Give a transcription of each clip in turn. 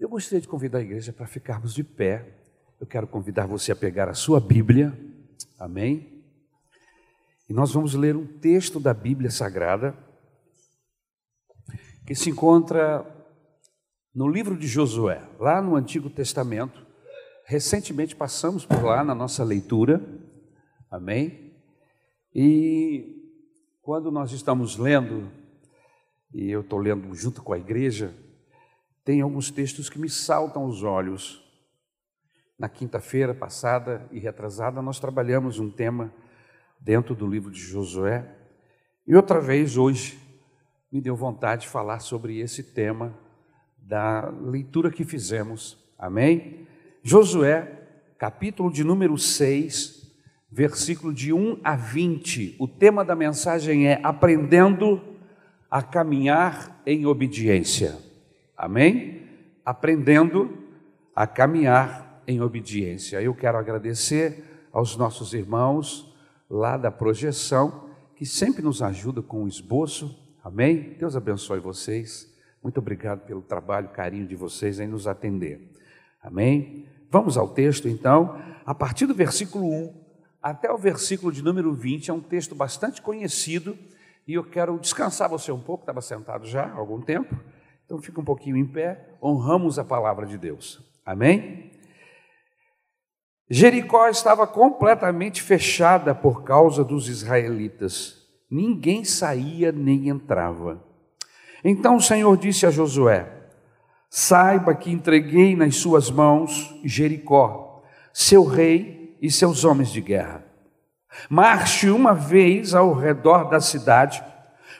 Eu gostaria de convidar a igreja para ficarmos de pé. Eu quero convidar você a pegar a sua Bíblia, amém? E nós vamos ler um texto da Bíblia Sagrada que se encontra no livro de Josué, lá no Antigo Testamento. Recentemente passamos por lá na nossa leitura, amém? E quando nós estamos lendo, e eu estou lendo junto com a igreja, tem alguns textos que me saltam aos olhos. Na quinta-feira passada e retrasada, nós trabalhamos um tema dentro do livro de Josué. E outra vez, hoje, me deu vontade de falar sobre esse tema da leitura que fizemos. Amém? Josué, capítulo de número 6, versículo de 1 a 20. O tema da mensagem é Aprendendo a caminhar em obediência. Amém? Aprendendo a caminhar em obediência. Eu quero agradecer aos nossos irmãos lá da projeção, que sempre nos ajudam com o esboço. Amém? Deus abençoe vocês. Muito obrigado pelo trabalho, carinho de vocês em nos atender. Amém? Vamos ao texto então. A partir do versículo 1 até o versículo de número 20, é um texto bastante conhecido e eu quero descansar você um pouco, estava sentado já há algum tempo. Então fica um pouquinho em pé, honramos a palavra de Deus. Amém? Jericó estava completamente fechada por causa dos israelitas. Ninguém saía nem entrava. Então o Senhor disse a Josué: Saiba que entreguei nas suas mãos Jericó, seu rei e seus homens de guerra. Marche uma vez ao redor da cidade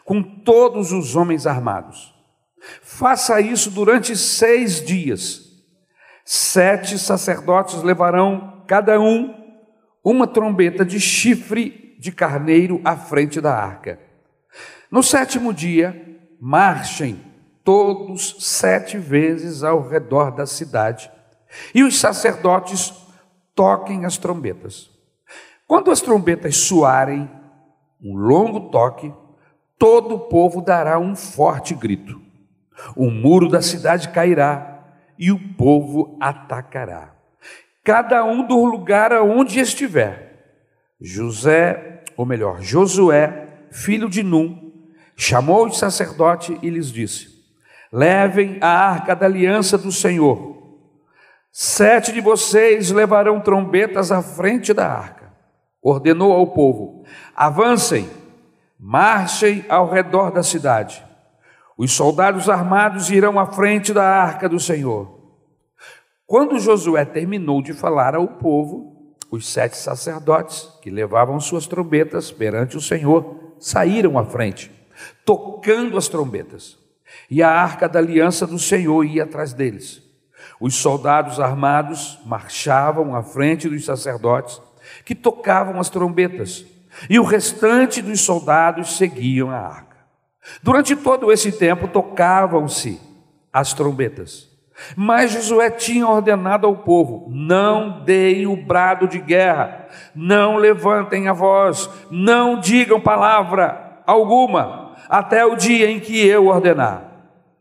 com todos os homens armados. Faça isso durante seis dias. Sete sacerdotes levarão cada um uma trombeta de chifre de carneiro à frente da arca. No sétimo dia, marchem todos sete vezes ao redor da cidade, e os sacerdotes toquem as trombetas. Quando as trombetas soarem um longo toque, todo o povo dará um forte grito. O muro da cidade cairá e o povo atacará, cada um do lugar aonde estiver. José, ou melhor, Josué, filho de Num, chamou os sacerdotes e lhes disse: Levem a arca da aliança do Senhor. Sete de vocês levarão trombetas à frente da arca. Ordenou ao povo: Avancem, marchem ao redor da cidade. Os soldados armados irão à frente da arca do Senhor. Quando Josué terminou de falar ao povo, os sete sacerdotes que levavam suas trombetas perante o Senhor saíram à frente, tocando as trombetas. E a arca da aliança do Senhor ia atrás deles. Os soldados armados marchavam à frente dos sacerdotes que tocavam as trombetas, e o restante dos soldados seguiam a arca. Durante todo esse tempo tocavam-se as trombetas. Mas Josué tinha ordenado ao povo: não deem o brado de guerra, não levantem a voz, não digam palavra alguma, até o dia em que eu ordenar.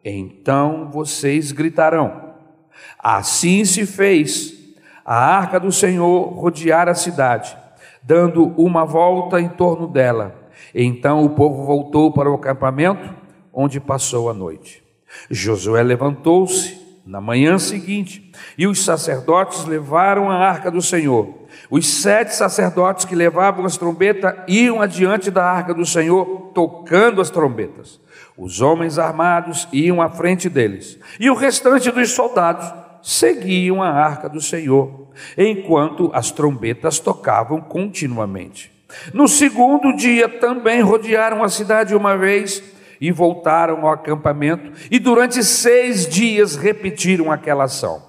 Então vocês gritarão. Assim se fez a arca do Senhor rodear a cidade, dando uma volta em torno dela então o povo voltou para o acampamento, onde passou a noite. Josué levantou-se na manhã seguinte, e os sacerdotes levaram a arca do Senhor. Os sete sacerdotes que levavam as trombetas iam adiante da arca do Senhor, tocando as trombetas. Os homens armados iam à frente deles, e o restante dos soldados seguiam a arca do Senhor, enquanto as trombetas tocavam continuamente. No segundo dia também rodearam a cidade uma vez e voltaram ao acampamento, e durante seis dias repetiram aquela ação.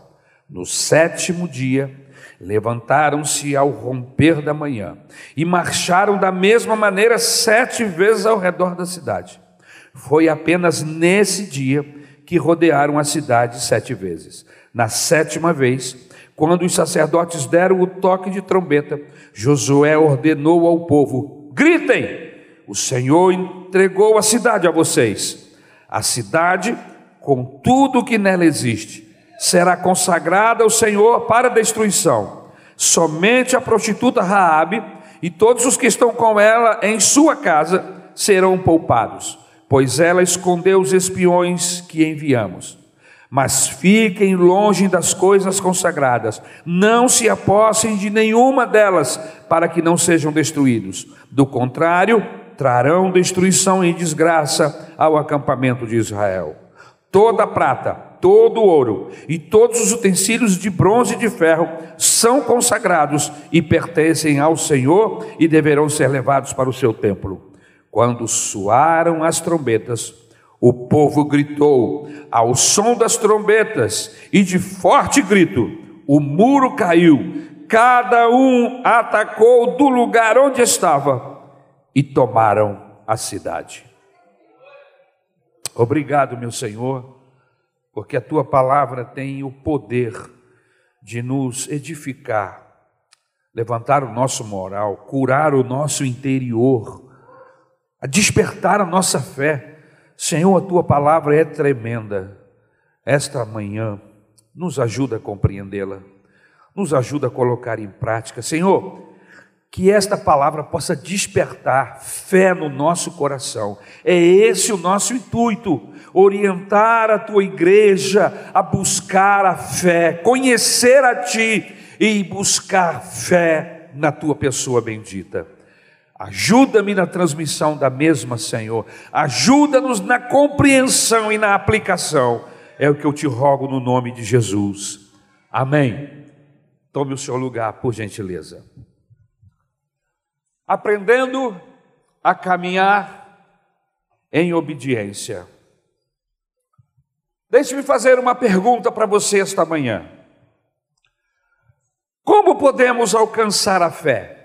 No sétimo dia, levantaram-se ao romper da manhã e marcharam da mesma maneira sete vezes ao redor da cidade. Foi apenas nesse dia que rodearam a cidade sete vezes. Na sétima vez, quando os sacerdotes deram o toque de trombeta, Josué ordenou ao povo: gritem, o Senhor entregou a cidade a vocês, a cidade com tudo o que nela existe. será consagrada ao Senhor para destruição. Somente a prostituta Raabe e todos os que estão com ela em sua casa serão poupados, pois ela escondeu os espiões que enviamos. Mas fiquem longe das coisas consagradas, não se apossem de nenhuma delas, para que não sejam destruídos. Do contrário, trarão destruição e desgraça ao acampamento de Israel. Toda prata, todo ouro e todos os utensílios de bronze e de ferro são consagrados e pertencem ao Senhor e deverão ser levados para o seu templo. Quando soaram as trombetas, o povo gritou ao som das trombetas e de forte grito, o muro caiu, cada um atacou do lugar onde estava e tomaram a cidade. Obrigado, meu Senhor, porque a tua palavra tem o poder de nos edificar, levantar o nosso moral, curar o nosso interior, despertar a nossa fé. Senhor, a tua palavra é tremenda. Esta manhã, nos ajuda a compreendê-la, nos ajuda a colocar em prática. Senhor, que esta palavra possa despertar fé no nosso coração. É esse o nosso intuito, orientar a tua igreja a buscar a fé, conhecer a ti e buscar fé na tua pessoa bendita. Ajuda-me na transmissão da mesma, Senhor. Ajuda-nos na compreensão e na aplicação. É o que eu te rogo no nome de Jesus. Amém. Tome o seu lugar, por gentileza aprendendo a caminhar em obediência. Deixe-me fazer uma pergunta para você esta manhã. Como podemos alcançar a fé?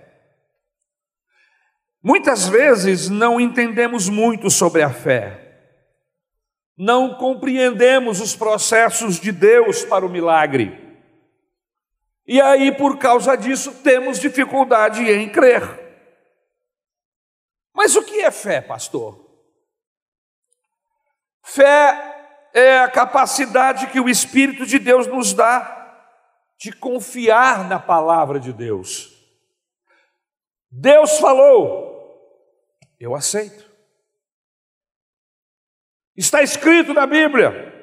Muitas vezes não entendemos muito sobre a fé, não compreendemos os processos de Deus para o milagre, e aí, por causa disso, temos dificuldade em crer. Mas o que é fé, pastor? Fé é a capacidade que o Espírito de Deus nos dá de confiar na palavra de Deus. Deus falou, eu aceito. Está escrito na Bíblia,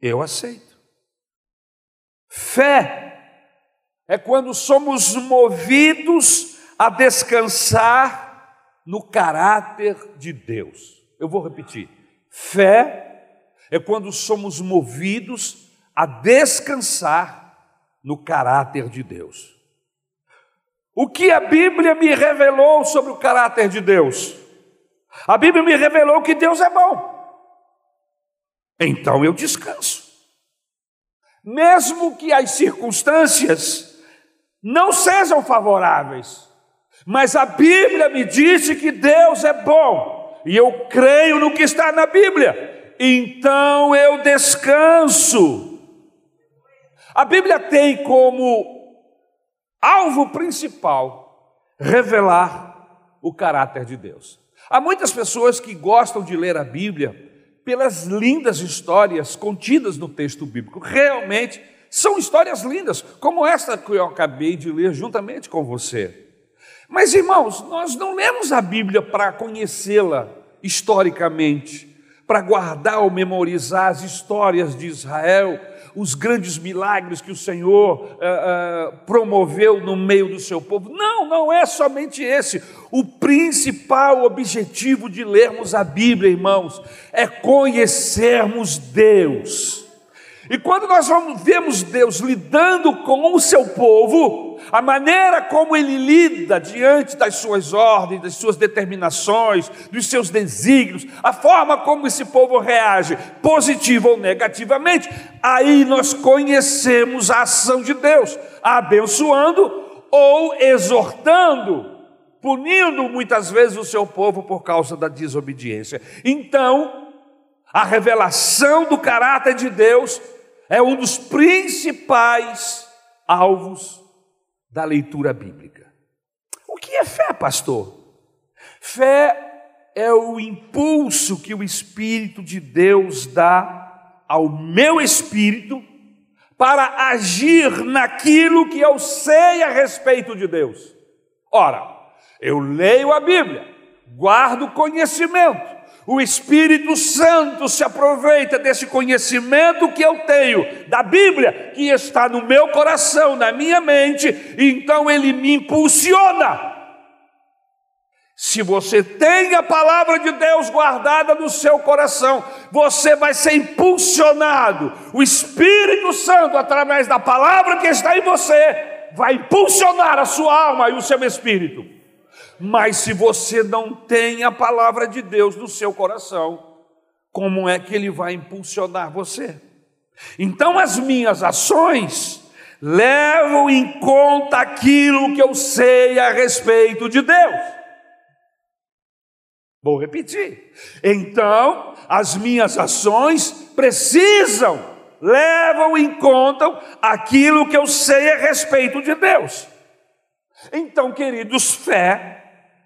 eu aceito. Fé é quando somos movidos a descansar no caráter de Deus. Eu vou repetir: fé é quando somos movidos a descansar no caráter de Deus. O que a Bíblia me revelou sobre o caráter de Deus? A Bíblia me revelou que Deus é bom. Então eu descanso. Mesmo que as circunstâncias não sejam favoráveis, mas a Bíblia me disse que Deus é bom, e eu creio no que está na Bíblia, então eu descanso. A Bíblia tem como alvo principal revelar o caráter de Deus. Há muitas pessoas que gostam de ler a Bíblia pelas lindas histórias contidas no texto bíblico. Realmente são histórias lindas, como esta que eu acabei de ler juntamente com você. Mas, irmãos, nós não lemos a Bíblia para conhecê-la historicamente, para guardar ou memorizar as histórias de Israel, os grandes milagres que o Senhor uh, uh, promoveu no meio do seu povo. Não, não é somente esse. O principal objetivo de lermos a Bíblia, irmãos, é conhecermos Deus e quando nós vamos, vemos Deus lidando com o seu povo, a maneira como ele lida diante das suas ordens, das suas determinações, dos seus desígnios, a forma como esse povo reage, positivo ou negativamente, aí nós conhecemos a ação de Deus, abençoando ou exortando, punindo muitas vezes o seu povo por causa da desobediência. Então, a revelação do caráter de Deus é um dos principais alvos da leitura bíblica. O que é fé, pastor? Fé é o impulso que o Espírito de Deus dá ao meu espírito para agir naquilo que eu sei a respeito de Deus. Ora, eu leio a Bíblia, guardo conhecimento, o Espírito Santo se aproveita desse conhecimento que eu tenho da Bíblia, que está no meu coração, na minha mente, e então ele me impulsiona. Se você tem a palavra de Deus guardada no seu coração, você vai ser impulsionado. O Espírito Santo, através da palavra que está em você, vai impulsionar a sua alma e o seu espírito. Mas se você não tem a palavra de Deus no seu coração, como é que ele vai impulsionar você? Então as minhas ações levam em conta aquilo que eu sei a respeito de Deus. Vou repetir. Então, as minhas ações precisam, levam em conta aquilo que eu sei a respeito de Deus. Então, queridos, fé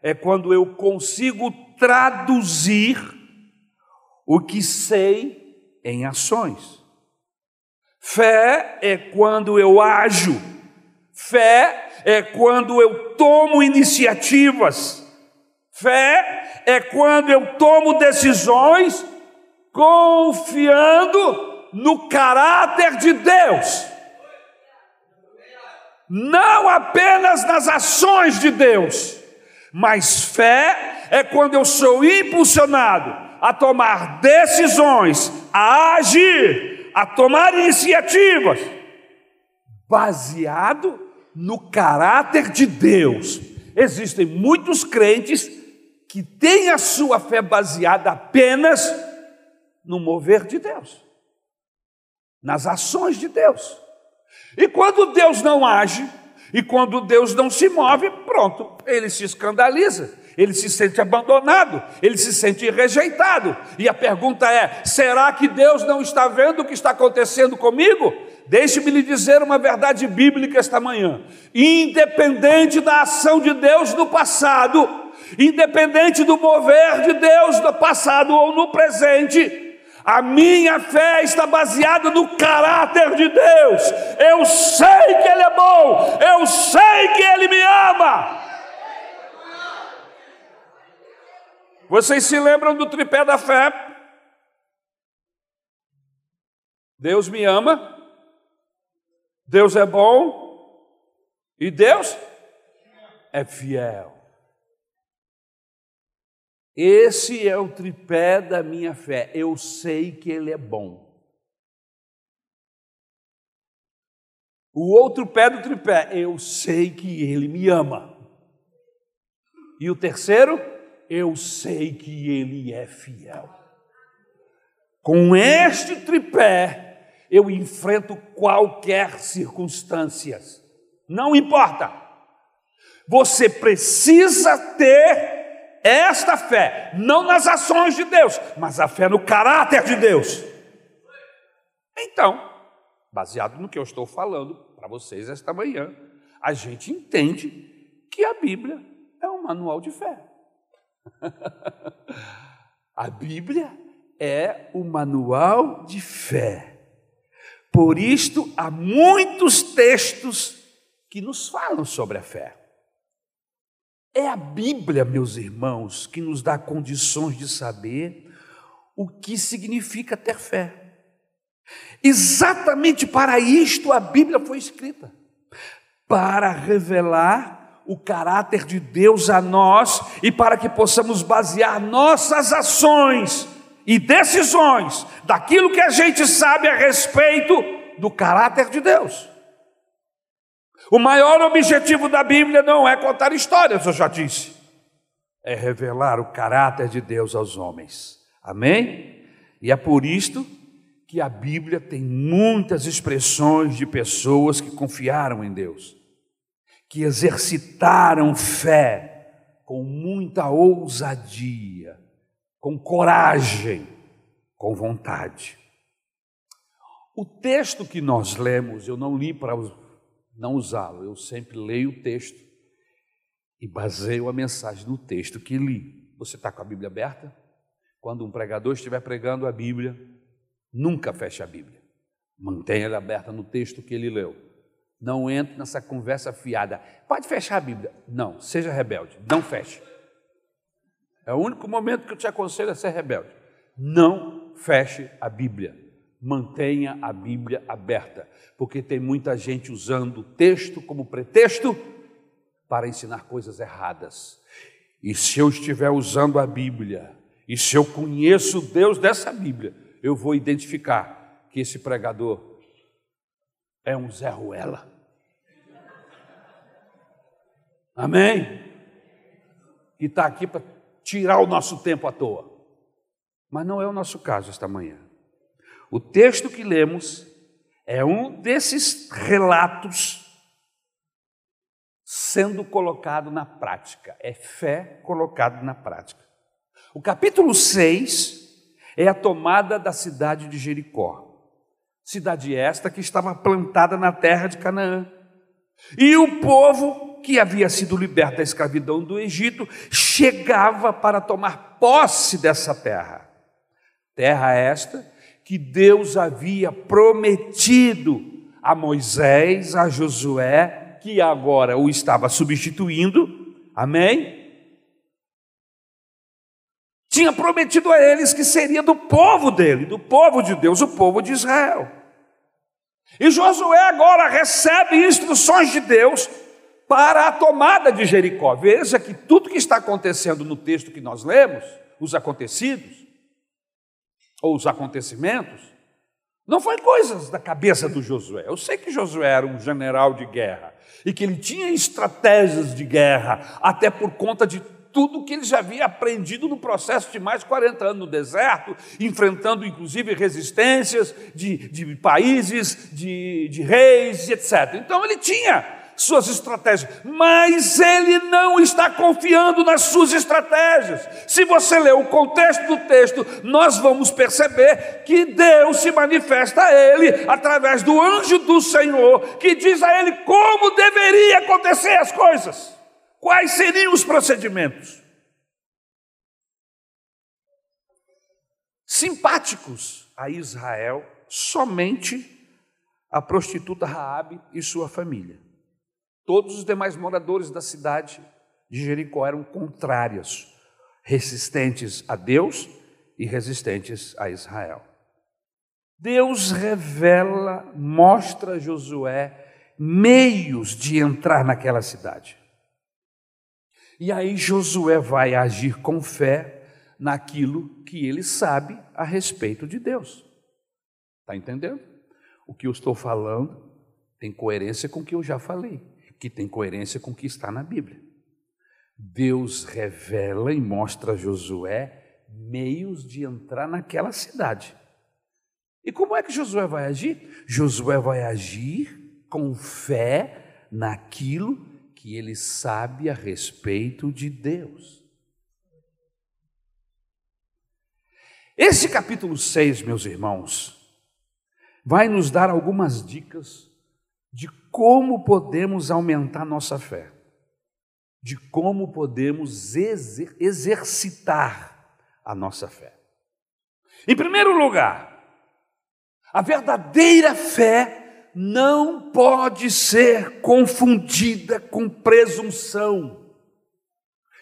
é quando eu consigo traduzir o que sei em ações. Fé é quando eu ajo. Fé é quando eu tomo iniciativas. Fé é quando eu tomo decisões confiando no caráter de Deus. Não apenas nas ações de Deus, mas fé é quando eu sou impulsionado a tomar decisões, a agir, a tomar iniciativas, baseado no caráter de Deus. Existem muitos crentes que têm a sua fé baseada apenas no mover de Deus, nas ações de Deus. E quando Deus não age, e quando Deus não se move, pronto, ele se escandaliza, ele se sente abandonado, ele se sente rejeitado. E a pergunta é: será que Deus não está vendo o que está acontecendo comigo? Deixe-me lhe dizer uma verdade bíblica esta manhã. Independente da ação de Deus no passado, independente do mover de Deus no passado ou no presente, a minha fé está baseada no caráter de Deus. Eu sei que Ele é bom, eu sei que Ele me ama. Vocês se lembram do tripé da fé? Deus me ama, Deus é bom e Deus é fiel. Esse é o tripé da minha fé. Eu sei que Ele é bom. O outro pé do tripé, eu sei que Ele me ama. E o terceiro, eu sei que Ele é fiel. Com este tripé, eu enfrento qualquer circunstância. Não importa. Você precisa ter esta fé, não nas ações de Deus, mas a fé no caráter de Deus. Então, baseado no que eu estou falando para vocês esta manhã, a gente entende que a Bíblia é um manual de fé. a Bíblia é o manual de fé. Por isto, há muitos textos que nos falam sobre a fé. É a Bíblia, meus irmãos, que nos dá condições de saber o que significa ter fé. Exatamente para isto a Bíblia foi escrita para revelar o caráter de Deus a nós e para que possamos basear nossas ações e decisões daquilo que a gente sabe a respeito do caráter de Deus. O maior objetivo da Bíblia não é contar histórias, eu já disse, é revelar o caráter de Deus aos homens. Amém? E é por isto que a Bíblia tem muitas expressões de pessoas que confiaram em Deus, que exercitaram fé com muita ousadia, com coragem, com vontade. O texto que nós lemos, eu não li para os não usá-lo. Eu sempre leio o texto e baseio a mensagem no texto que li. Você está com a Bíblia aberta? Quando um pregador estiver pregando a Bíblia, Nunca feche a Bíblia. Mantenha ela aberta no texto que ele leu. Não entre nessa conversa fiada. Pode fechar a Bíblia. Não, seja rebelde. Não feche. É o único momento que eu te aconselho a ser rebelde. Não feche a Bíblia. Mantenha a Bíblia aberta, porque tem muita gente usando o texto como pretexto para ensinar coisas erradas. E se eu estiver usando a Bíblia, e se eu conheço Deus dessa Bíblia, eu vou identificar que esse pregador é um Zé Ruela. Amém? Que está aqui para tirar o nosso tempo à toa. Mas não é o nosso caso esta manhã. O texto que lemos é um desses relatos sendo colocado na prática. É fé colocado na prática. O capítulo 6 é a tomada da cidade de Jericó. Cidade esta que estava plantada na terra de Canaã. E o povo que havia sido liberto da escravidão do Egito chegava para tomar posse dessa terra. Terra esta que Deus havia prometido a Moisés, a Josué, que agora o estava substituindo. Amém? Tinha prometido a eles que seria do povo dele, do povo de Deus, o povo de Israel. E Josué agora recebe instruções de Deus para a tomada de Jericó. Veja que tudo que está acontecendo no texto que nós lemos, os acontecidos, ou os acontecimentos, não foi coisas da cabeça do Josué. Eu sei que Josué era um general de guerra e que ele tinha estratégias de guerra, até por conta de tudo que ele já havia aprendido no processo de mais de 40 anos no deserto, enfrentando inclusive resistências de, de países, de, de reis, etc. Então ele tinha suas estratégias, mas ele não está confiando nas suas estratégias. Se você ler o contexto do texto, nós vamos perceber que Deus se manifesta a ele através do anjo do Senhor, que diz a ele como deveria acontecer as coisas. Quais seriam os procedimentos? Simpáticos a Israel, somente a prostituta Raabe e sua família. Todos os demais moradores da cidade de Jericó eram contrários, resistentes a Deus e resistentes a Israel. Deus revela, mostra a Josué meios de entrar naquela cidade. E aí Josué vai agir com fé naquilo que ele sabe a respeito de Deus. Está entendendo? O que eu estou falando tem coerência com o que eu já falei, que tem coerência com o que está na Bíblia. Deus revela e mostra a Josué meios de entrar naquela cidade. E como é que Josué vai agir? Josué vai agir com fé naquilo que ele sabe a respeito de Deus. Esse capítulo 6, meus irmãos, vai nos dar algumas dicas de como podemos aumentar nossa fé, de como podemos exer exercitar a nossa fé. Em primeiro lugar, a verdadeira fé não pode ser confundida com presunção.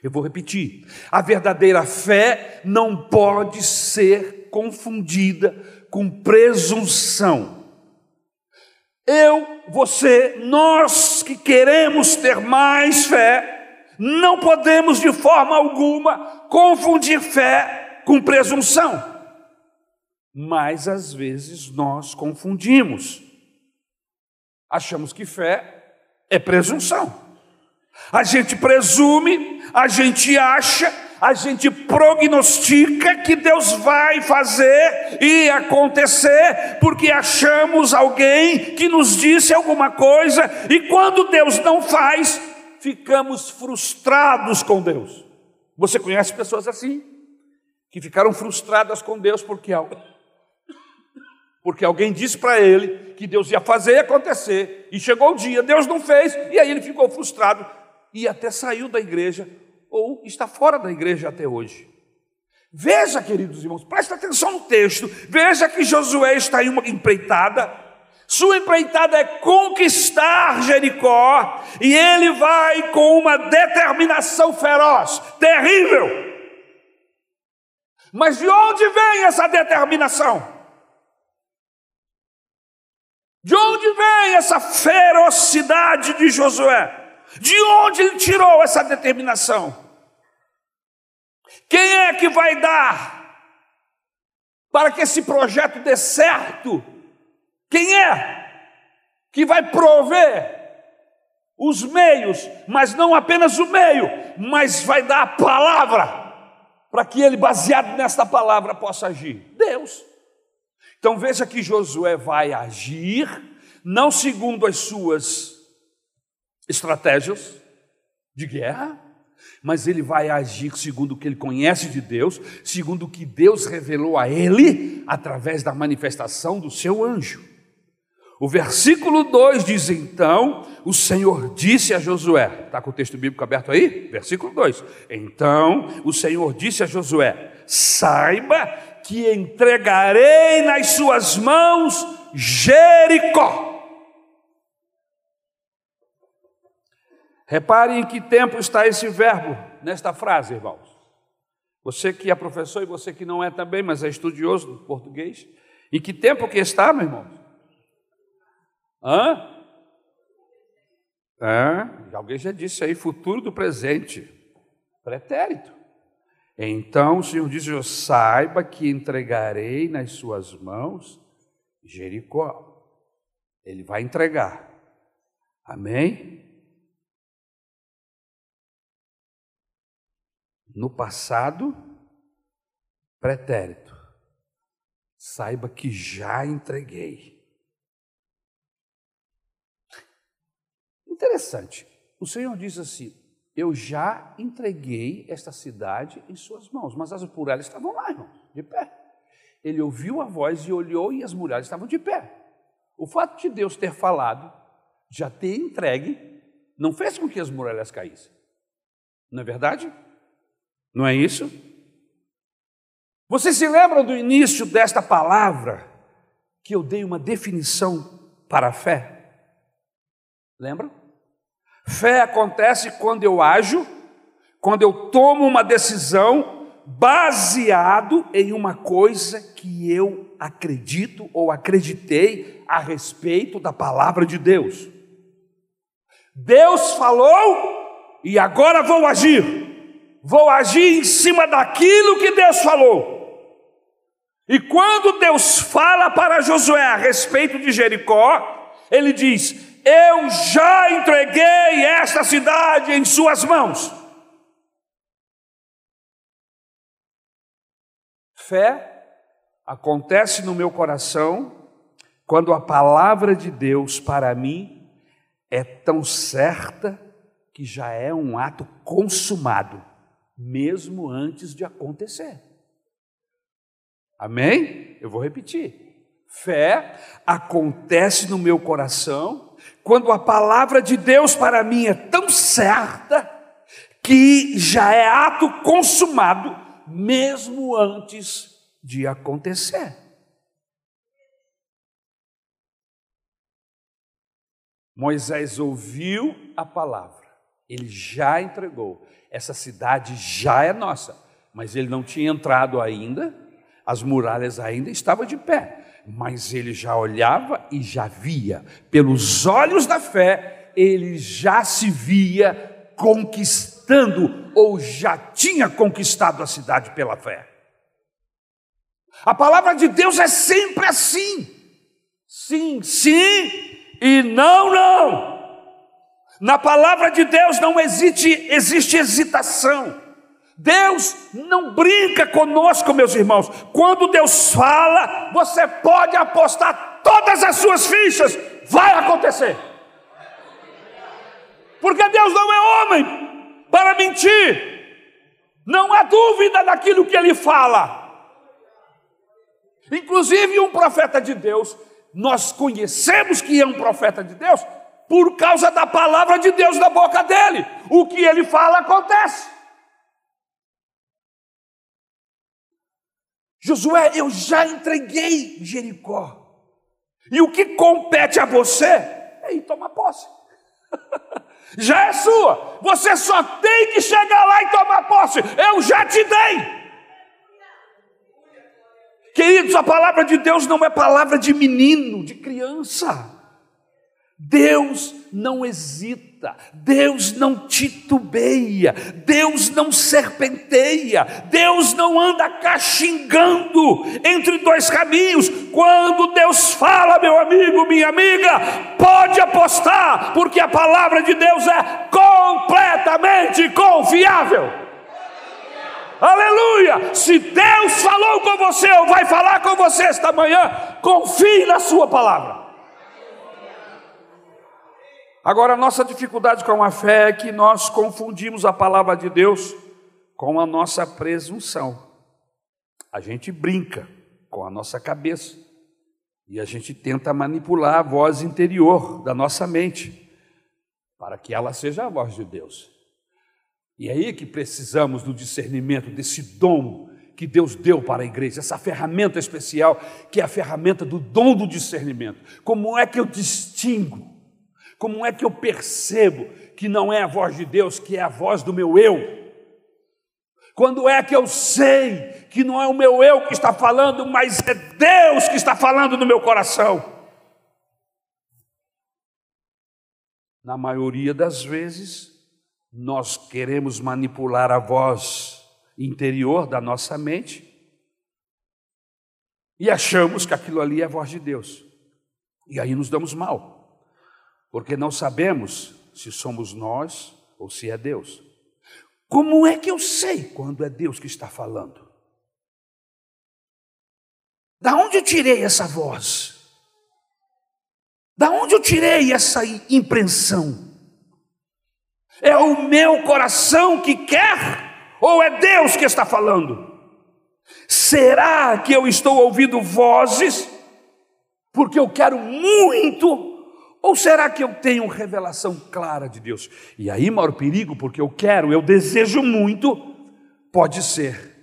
Eu vou repetir: a verdadeira fé não pode ser confundida com presunção. Eu, você, nós que queremos ter mais fé, não podemos de forma alguma confundir fé com presunção. Mas às vezes nós confundimos achamos que fé é presunção. A gente presume, a gente acha, a gente prognostica que Deus vai fazer e acontecer, porque achamos alguém que nos disse alguma coisa, e quando Deus não faz, ficamos frustrados com Deus. Você conhece pessoas assim? Que ficaram frustradas com Deus porque porque alguém disse para ele que Deus ia fazer e acontecer, e chegou o dia, Deus não fez, e aí ele ficou frustrado e até saiu da igreja, ou está fora da igreja até hoje. Veja, queridos irmãos, presta atenção no texto. Veja que Josué está em uma empreitada. Sua empreitada é conquistar Jericó, e ele vai com uma determinação feroz, terrível. Mas de onde vem essa determinação? De onde vem essa ferocidade de Josué? De onde ele tirou essa determinação? Quem é que vai dar para que esse projeto dê certo? Quem é que vai prover os meios, mas não apenas o meio, mas vai dar a palavra para que ele, baseado nesta palavra, possa agir? Deus. Então veja que Josué vai agir, não segundo as suas estratégias de guerra, mas ele vai agir segundo o que ele conhece de Deus, segundo o que Deus revelou a ele através da manifestação do seu anjo. O versículo 2 diz então: O Senhor disse a Josué, está com o texto bíblico aberto aí? Versículo 2: Então o Senhor disse a Josué: Saiba que entregarei nas suas mãos Jericó Reparem em que tempo está esse verbo nesta frase, irmãos. Você que é professor e você que não é também, mas é estudioso do português. Em que tempo que está, meu irmão? Hã? É, alguém já disse aí, futuro do presente. Pretérito. Então o Senhor diz: Eu saiba que entregarei nas suas mãos Jericó. Ele vai entregar. Amém? No passado, pretérito. Saiba que já entreguei. Interessante. O Senhor diz assim: Eu já entreguei esta cidade em suas mãos, mas as muralhas estavam lá, irmãos, de pé. Ele ouviu a voz e olhou e as muralhas estavam de pé. O fato de Deus ter falado, já ter entregue, não fez com que as muralhas caíssem. Não é verdade? Não é isso? Vocês se lembram do início desta palavra que eu dei uma definição para a fé? Lembram? Fé acontece quando eu ajo, quando eu tomo uma decisão baseado em uma coisa que eu acredito ou acreditei a respeito da palavra de Deus. Deus falou e agora vou agir vou agir em cima daquilo que Deus falou. E quando Deus fala para Josué a respeito de Jericó, ele diz: Eu já entreguei esta cidade em suas mãos. Fé acontece no meu coração quando a palavra de Deus para mim é tão certa que já é um ato consumado mesmo antes de acontecer. Amém? Eu vou repetir. Fé acontece no meu coração quando a palavra de Deus para mim é tão certa que já é ato consumado mesmo antes de acontecer. Moisés ouviu a palavra, ele já entregou, essa cidade já é nossa, mas ele não tinha entrado ainda, as muralhas ainda estavam de pé, mas ele já olhava e já via, pelos olhos da fé, ele já se via conquistando ou já tinha conquistado a cidade pela fé. A palavra de Deus é sempre assim: sim, sim e não, não. Na palavra de Deus não existe, existe hesitação. Deus não brinca conosco, meus irmãos. Quando Deus fala, você pode apostar todas as suas fichas, vai acontecer. Porque Deus não é homem para mentir. Não há dúvida daquilo que ele fala. Inclusive, um profeta de Deus, nós conhecemos que é um profeta de Deus, por causa da palavra de Deus na boca dele. O que ele fala acontece. Josué, eu já entreguei Jericó. E o que compete a você é ir tomar posse. já é sua. Você só tem que chegar lá e tomar posse. Eu já te dei. Queridos, a palavra de Deus não é palavra de menino, de criança. Deus não hesita, Deus não titubeia, Deus não serpenteia, Deus não anda caxingando entre dois caminhos. Quando Deus fala, meu amigo, minha amiga, pode apostar, porque a palavra de Deus é completamente confiável. Aleluia! Se Deus falou com você ou vai falar com você esta manhã, confie na Sua palavra. Agora, a nossa dificuldade com a fé é que nós confundimos a palavra de Deus com a nossa presunção. A gente brinca com a nossa cabeça e a gente tenta manipular a voz interior da nossa mente para que ela seja a voz de Deus. E é aí que precisamos do discernimento, desse dom que Deus deu para a igreja, essa ferramenta especial, que é a ferramenta do dom do discernimento. Como é que eu distingo como é que eu percebo que não é a voz de Deus, que é a voz do meu eu? Quando é que eu sei que não é o meu eu que está falando, mas é Deus que está falando no meu coração? Na maioria das vezes, nós queremos manipular a voz interior da nossa mente e achamos que aquilo ali é a voz de Deus. E aí nos damos mal porque não sabemos se somos nós ou se é Deus. Como é que eu sei quando é Deus que está falando? Da onde eu tirei essa voz? Da onde eu tirei essa impressão? É o meu coração que quer ou é Deus que está falando? Será que eu estou ouvindo vozes porque eu quero muito ou será que eu tenho revelação clara de Deus? E aí o perigo, porque eu quero, eu desejo muito, pode ser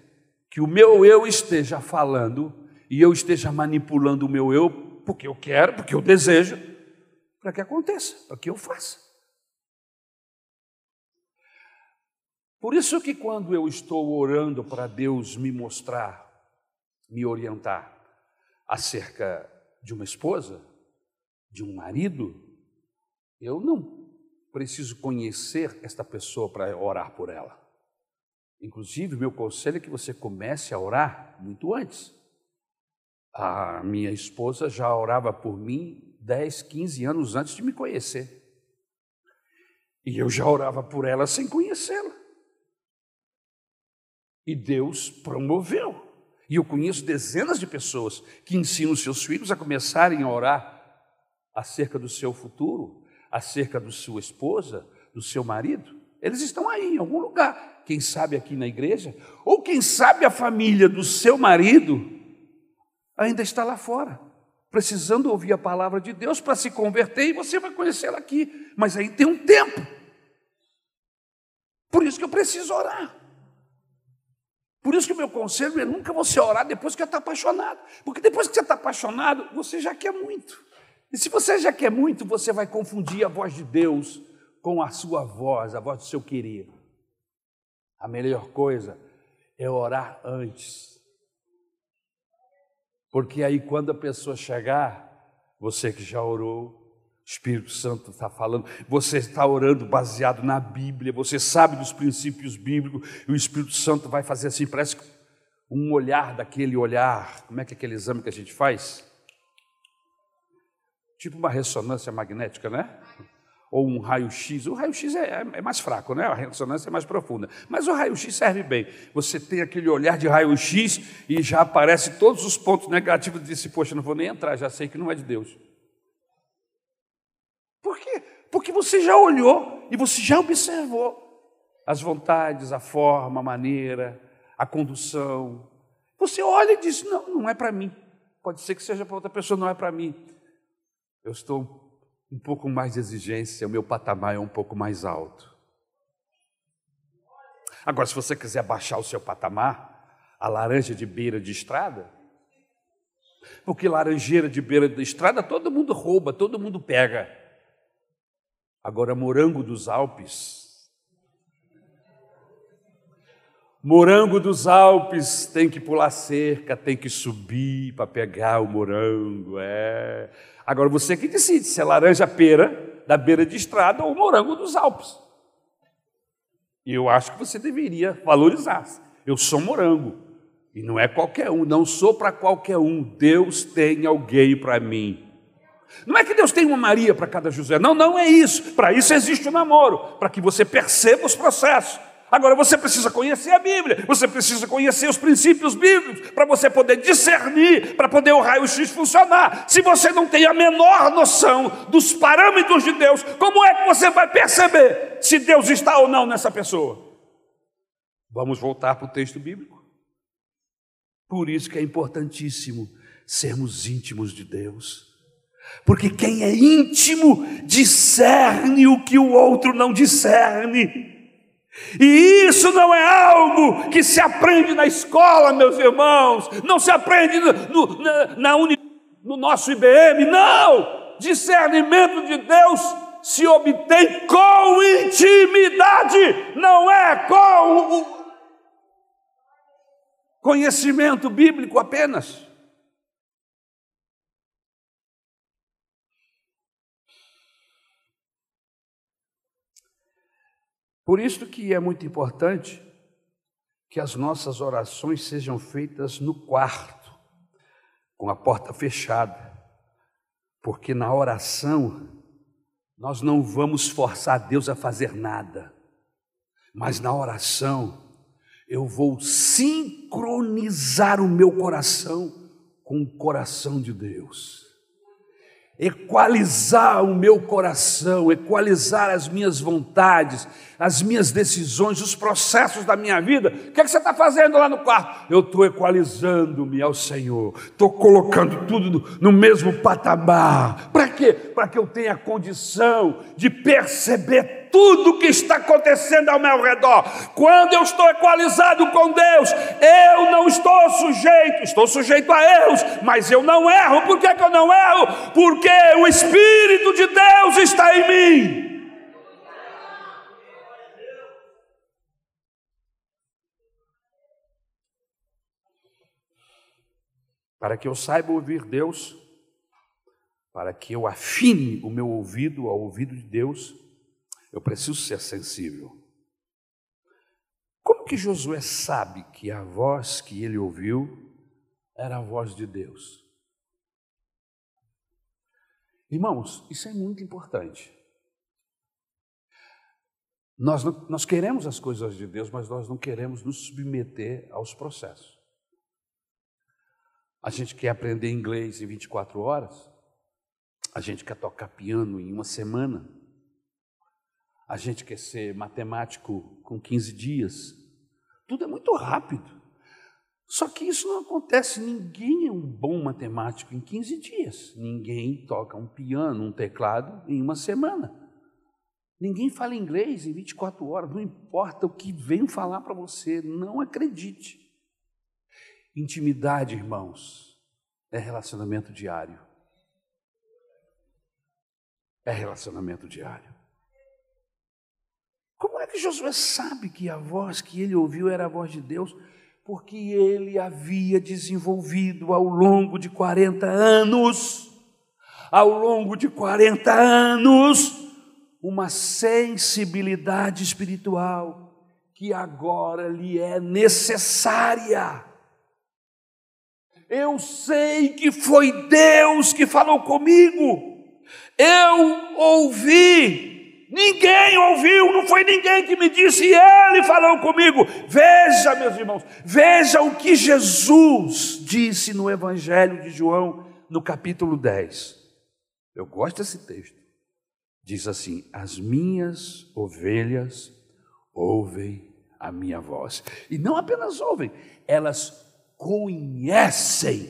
que o meu eu esteja falando e eu esteja manipulando o meu eu, porque eu quero, porque eu desejo, para que aconteça, para que eu faça. Por isso que quando eu estou orando para Deus me mostrar, me orientar acerca de uma esposa, de um marido, eu não preciso conhecer esta pessoa para orar por ela. Inclusive, meu conselho é que você comece a orar muito antes. A minha esposa já orava por mim 10, 15 anos antes de me conhecer. E eu já orava por ela sem conhecê-la. E Deus promoveu. E eu conheço dezenas de pessoas que ensinam seus filhos a começarem a orar acerca do seu futuro, acerca da sua esposa, do seu marido. Eles estão aí, em algum lugar. Quem sabe aqui na igreja, ou quem sabe a família do seu marido ainda está lá fora, precisando ouvir a palavra de Deus para se converter e você vai conhecê-la aqui. Mas aí tem um tempo. Por isso que eu preciso orar. Por isso que o meu conselho é nunca você orar depois que está apaixonado. Porque depois que você está apaixonado, você já quer muito. E se você já quer muito, você vai confundir a voz de Deus com a sua voz, a voz do seu querer. A melhor coisa é orar antes. Porque aí, quando a pessoa chegar, você que já orou, o Espírito Santo está falando, você está orando baseado na Bíblia, você sabe dos princípios bíblicos, e o Espírito Santo vai fazer assim, parece um olhar daquele olhar, como é que é aquele exame que a gente faz? Tipo uma ressonância magnética, né? Ou um raio-x. O raio-x é, é, é, mais fraco, né? A ressonância é mais profunda. Mas o raio-x serve bem. Você tem aquele olhar de raio-x e já aparece todos os pontos negativos e disse, poxa, não vou nem entrar, já sei que não é de Deus. Por quê? Porque você já olhou e você já observou as vontades, a forma, a maneira, a condução. Você olha e diz: não, não é para mim. Pode ser que seja para outra pessoa, não é para mim eu estou um pouco mais de exigência, o meu patamar é um pouco mais alto. Agora, se você quiser baixar o seu patamar, A laranja de beira de estrada? Porque laranjeira de beira de estrada todo mundo rouba, todo mundo pega. Agora, morango dos Alpes. Morango dos Alpes tem que pular cerca, tem que subir para pegar o morango. É. Agora você que decide se é laranja pera da beira de estrada ou morango dos Alpes. Eu acho que você deveria valorizar. Eu sou morango. E não é qualquer um, não sou para qualquer um. Deus tem alguém para mim. Não é que Deus tem uma Maria para cada José. Não, não é isso. Para isso existe o namoro, para que você perceba os processos. Agora você precisa conhecer a Bíblia, você precisa conhecer os princípios bíblicos para você poder discernir, para poder o raio-x funcionar. Se você não tem a menor noção dos parâmetros de Deus, como é que você vai perceber se Deus está ou não nessa pessoa? Vamos voltar para o texto bíblico. Por isso que é importantíssimo sermos íntimos de Deus. Porque quem é íntimo discerne o que o outro não discerne. E isso não é algo que se aprende na escola, meus irmãos, não se aprende no, no, na, na uni, no nosso IBM, não! Discernimento de Deus se obtém com intimidade, não é com o conhecimento bíblico apenas. Por isso que é muito importante que as nossas orações sejam feitas no quarto, com a porta fechada, porque na oração nós não vamos forçar Deus a fazer nada, mas na oração eu vou sincronizar o meu coração com o coração de Deus equalizar o meu coração, equalizar as minhas vontades, as minhas decisões, os processos da minha vida. O que, é que você está fazendo lá no quarto? Eu estou equalizando-me ao Senhor, estou colocando tudo no mesmo patamar. Para quê? Para que eu tenha condição de perceber tudo que está acontecendo ao meu redor. Quando eu estou equalizado com Deus, eu não estou sujeito, estou sujeito a erros, mas eu não erro. Por que, que eu não erro? Porque o Espírito de Deus está em mim. Para que eu saiba ouvir Deus, para que eu afine o meu ouvido ao ouvido de Deus, eu preciso ser sensível. Como que Josué sabe que a voz que ele ouviu era a voz de Deus? Irmãos, isso é muito importante. Nós, nós queremos as coisas de Deus, mas nós não queremos nos submeter aos processos. A gente quer aprender inglês em 24 horas, a gente quer tocar piano em uma semana, a gente quer ser matemático com 15 dias. Tudo é muito rápido. Só que isso não acontece. Ninguém é um bom matemático em 15 dias. Ninguém toca um piano, um teclado em uma semana. Ninguém fala inglês em 24 horas. Não importa o que venham falar para você. Não acredite. Intimidade, irmãos, é relacionamento diário. É relacionamento diário. Que Josué sabe que a voz que ele ouviu era a voz de Deus? Porque ele havia desenvolvido ao longo de 40 anos, ao longo de 40 anos, uma sensibilidade espiritual que agora lhe é necessária. Eu sei que foi Deus que falou comigo. Eu ouvi Ninguém ouviu, não foi ninguém que me disse, ele falou comigo. Veja, meus irmãos, veja o que Jesus disse no Evangelho de João, no capítulo 10. Eu gosto desse texto. Diz assim: As minhas ovelhas ouvem a minha voz. E não apenas ouvem, elas conhecem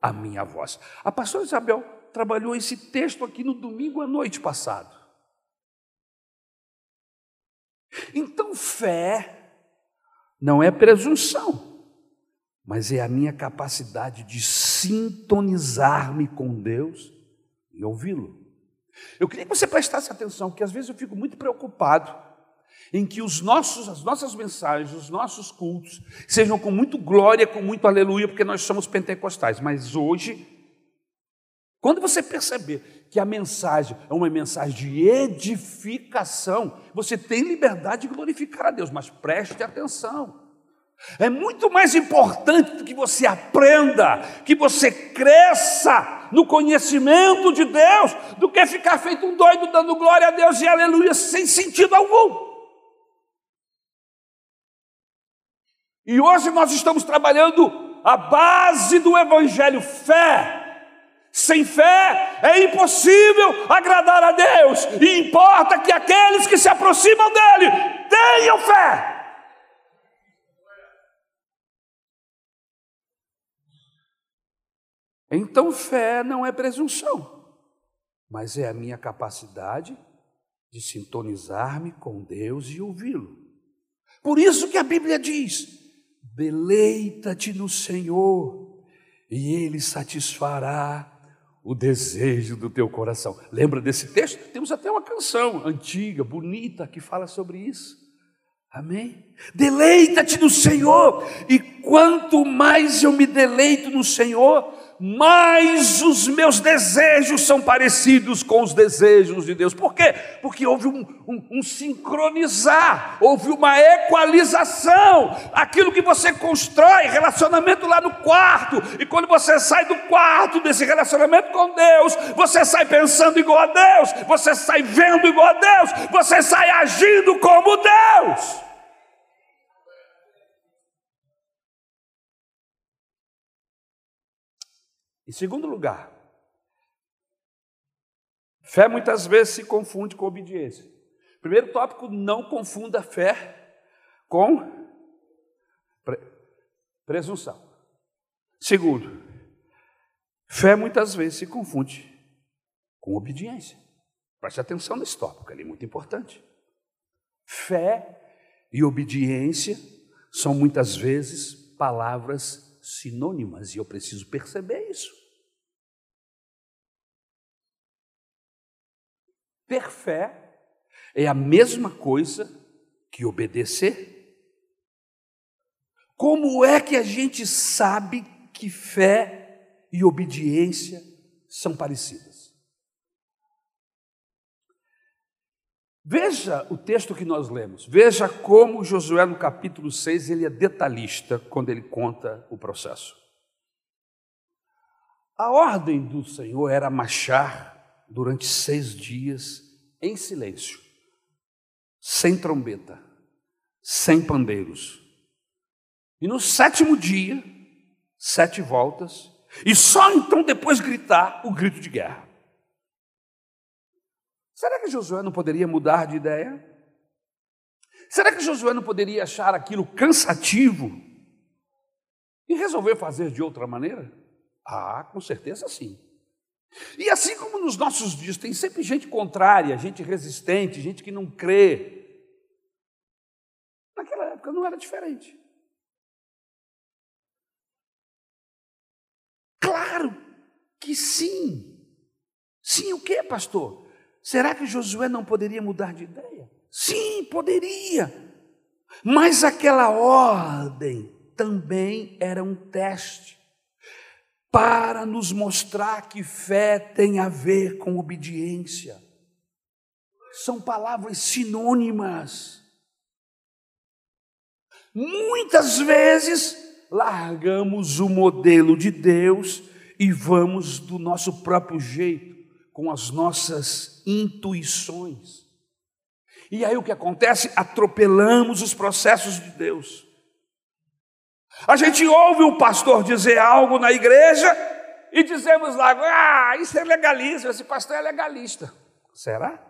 a minha voz. A pastora Isabel trabalhou esse texto aqui no domingo à noite passado. Então, fé não é presunção. mas é a minha capacidade de sintonizar-me com Deus e ouvi-lo. Eu queria que você prestasse atenção, porque às vezes eu fico muito preocupado em que os nossos, as nossas mensagens, os nossos cultos sejam com muito glória, com muito aleluia, porque nós somos pentecostais. Mas hoje, quando você perceber que a mensagem é uma mensagem de edificação, você tem liberdade de glorificar a Deus, mas preste atenção. É muito mais importante que você aprenda, que você cresça no conhecimento de Deus, do que ficar feito um doido dando glória a Deus e aleluia sem sentido algum. E hoje nós estamos trabalhando a base do Evangelho, fé. Sem fé é impossível agradar a Deus, e importa que aqueles que se aproximam dele tenham fé. Então, fé não é presunção, mas é a minha capacidade de sintonizar-me com Deus e ouvi-lo. Por isso que a Bíblia diz: deleita-te no Senhor, e Ele satisfará o desejo do teu coração. Lembra desse texto? Temos até uma canção antiga, bonita, que fala sobre isso. Amém? Deleita-te no Senhor, e quanto mais eu me deleito no Senhor, mais os meus desejos são parecidos com os desejos de Deus. Por quê? Porque houve um, um, um, sincronizar, houve uma equalização. Aquilo que você constrói, relacionamento lá no quarto, e quando você sai do quarto desse relacionamento com Deus, você sai pensando igual a Deus, você sai vendo igual a Deus, você sai agindo como Deus. Em segundo lugar, fé muitas vezes se confunde com obediência. Primeiro tópico, não confunda fé com pre presunção. Segundo, fé muitas vezes se confunde com obediência. Preste atenção nesse tópico, ele é muito importante. Fé e obediência são muitas vezes palavras sinônimas e eu preciso perceber isso. Ter fé é a mesma coisa que obedecer. Como é que a gente sabe que fé e obediência são parecidas? Veja o texto que nós lemos, veja como Josué no capítulo 6 ele é detalhista quando ele conta o processo. A ordem do Senhor era marchar durante seis dias em silêncio, sem trombeta, sem pandeiros. E no sétimo dia, sete voltas, e só então depois gritar o grito de guerra. Será que Josué não poderia mudar de ideia? Será que Josué não poderia achar aquilo cansativo e resolver fazer de outra maneira? Ah, com certeza sim. E assim como nos nossos dias tem sempre gente contrária, gente resistente, gente que não crê. Naquela época não era diferente. Claro que sim. Sim, o que, pastor? Será que Josué não poderia mudar de ideia? Sim, poderia. Mas aquela ordem também era um teste para nos mostrar que fé tem a ver com obediência. São palavras sinônimas. Muitas vezes largamos o modelo de Deus e vamos do nosso próprio jeito com as nossas intuições. E aí o que acontece? Atropelamos os processos de Deus. A gente ouve o pastor dizer algo na igreja e dizemos lá, ah, isso é legalismo, esse pastor é legalista. Será?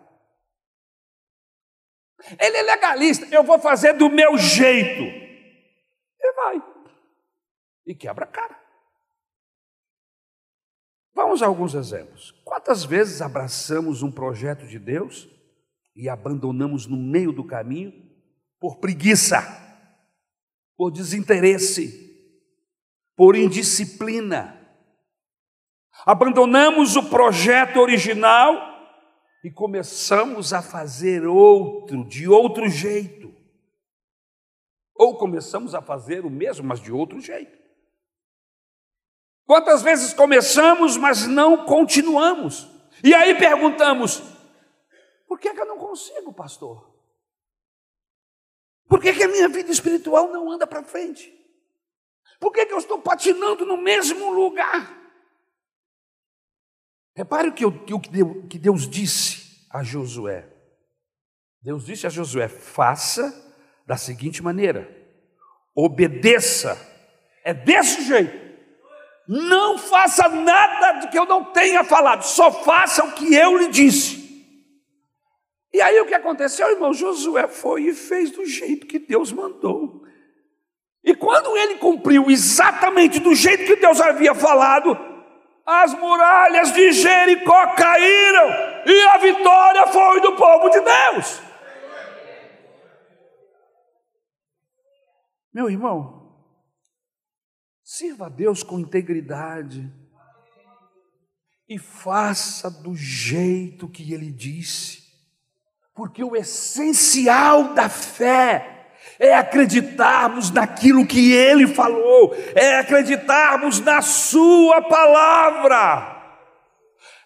Ele é legalista, eu vou fazer do meu jeito. E vai. E quebra a cara. Vamos a alguns exemplos. Quantas vezes abraçamos um projeto de Deus e abandonamos no meio do caminho por preguiça, por desinteresse, por indisciplina. Abandonamos o projeto original e começamos a fazer outro, de outro jeito. Ou começamos a fazer o mesmo, mas de outro jeito. Quantas vezes começamos, mas não continuamos? E aí perguntamos: por que, é que eu não consigo, pastor? Por que, que a minha vida espiritual não anda para frente? Por que, que eu estou patinando no mesmo lugar? Repare o que, o que Deus disse a Josué. Deus disse a Josué: faça da seguinte maneira, obedeça, é desse jeito. Não faça nada do que eu não tenha falado, só faça o que eu lhe disse. E aí o que aconteceu, irmão? Josué foi e fez do jeito que Deus mandou. E quando ele cumpriu exatamente do jeito que Deus havia falado, as muralhas de Jericó caíram e a vitória foi do povo de Deus. Meu irmão, sirva a Deus com integridade e faça do jeito que Ele disse. Porque o essencial da fé é acreditarmos naquilo que ele falou, é acreditarmos na Sua palavra.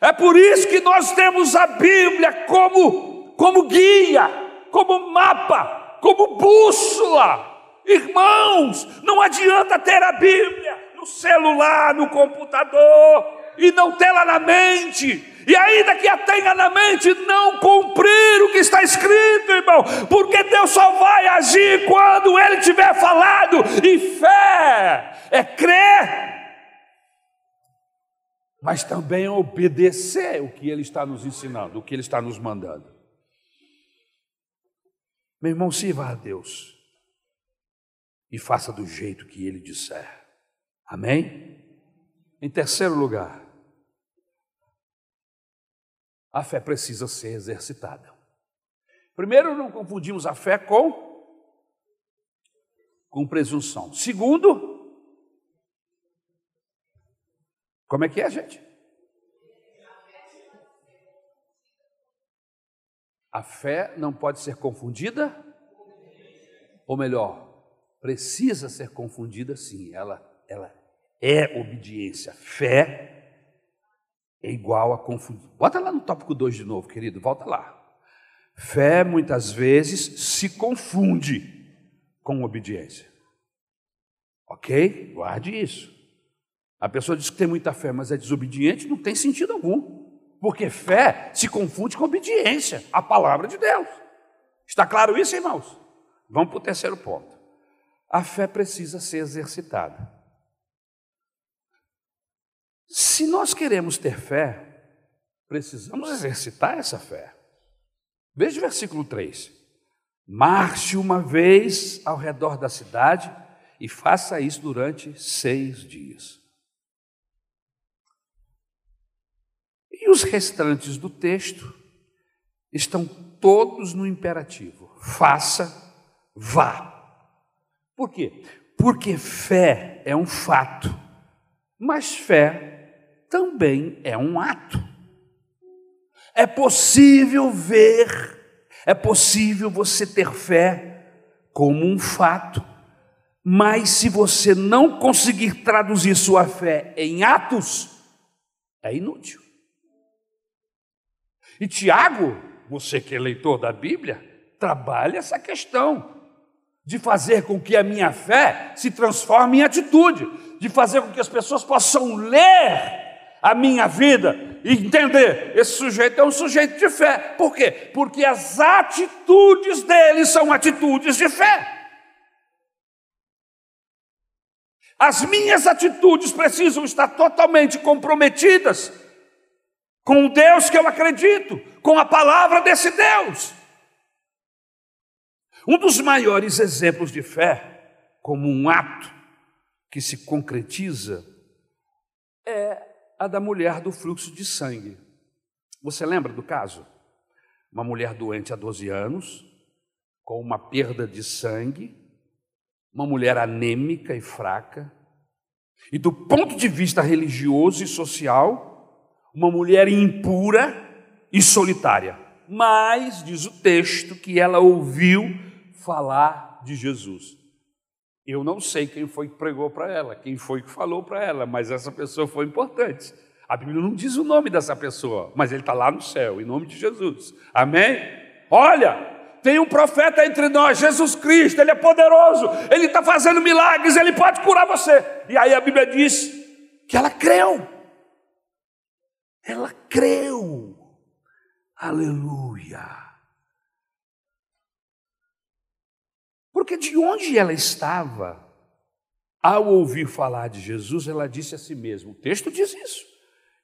É por isso que nós temos a Bíblia como, como guia, como mapa, como bússola. Irmãos, não adianta ter a Bíblia no celular, no computador e não tê-la na mente e ainda que a tenha na mente, não cumprir o que está escrito, irmão, porque Deus só vai agir quando Ele tiver falado, e fé é crer, mas também obedecer o que Ele está nos ensinando, o que Ele está nos mandando. Meu irmão, sirva a Deus e faça do jeito que Ele disser. Amém? Em terceiro lugar, a fé precisa ser exercitada. Primeiro, não confundimos a fé com com presunção. Segundo, como é que é, gente? A fé não pode ser confundida, ou melhor, precisa ser confundida sim, ela, ela é obediência. Fé é igual a confundir. Bota lá no tópico 2 de novo, querido, volta lá. Fé muitas vezes se confunde com obediência. Ok? Guarde isso. A pessoa diz que tem muita fé, mas é desobediente, não tem sentido algum. Porque fé se confunde com obediência à palavra de Deus. Está claro isso, irmãos? Vamos para o terceiro ponto. A fé precisa ser exercitada. Se nós queremos ter fé, precisamos exercitar essa fé. Veja o versículo 3. Marche uma vez ao redor da cidade e faça isso durante seis dias. E os restantes do texto estão todos no imperativo: faça, vá. Por quê? Porque fé é um fato, mas fé também é um ato. É possível ver, é possível você ter fé como um fato, mas se você não conseguir traduzir sua fé em atos, é inútil. E Tiago, você que é leitor da Bíblia, trabalha essa questão de fazer com que a minha fé se transforme em atitude, de fazer com que as pessoas possam ler a minha vida e entender: esse sujeito é um sujeito de fé. Por quê? Porque as atitudes dele são atitudes de fé. As minhas atitudes precisam estar totalmente comprometidas com o Deus que eu acredito, com a palavra desse Deus. Um dos maiores exemplos de fé, como um ato que se concretiza, é a da mulher do fluxo de sangue. Você lembra do caso? Uma mulher doente há 12 anos, com uma perda de sangue, uma mulher anêmica e fraca, E do ponto de vista religioso e social, uma mulher impura e solitária. Mas, diz o texto, que ela ouviu falar de Jesus. Eu não sei quem foi que pregou para ela, quem foi que falou para ela, mas essa pessoa foi importante. A Bíblia não diz o nome dessa pessoa, mas ele está lá no céu, em nome de Jesus. Amém? Olha, tem um profeta entre nós, Jesus Cristo, ele é poderoso, ele está fazendo milagres, ele pode curar você. E aí a Bíblia diz que ela creu. Ela creu. Aleluia. Porque de onde ela estava, ao ouvir falar de Jesus, ela disse a si mesma: o texto diz isso.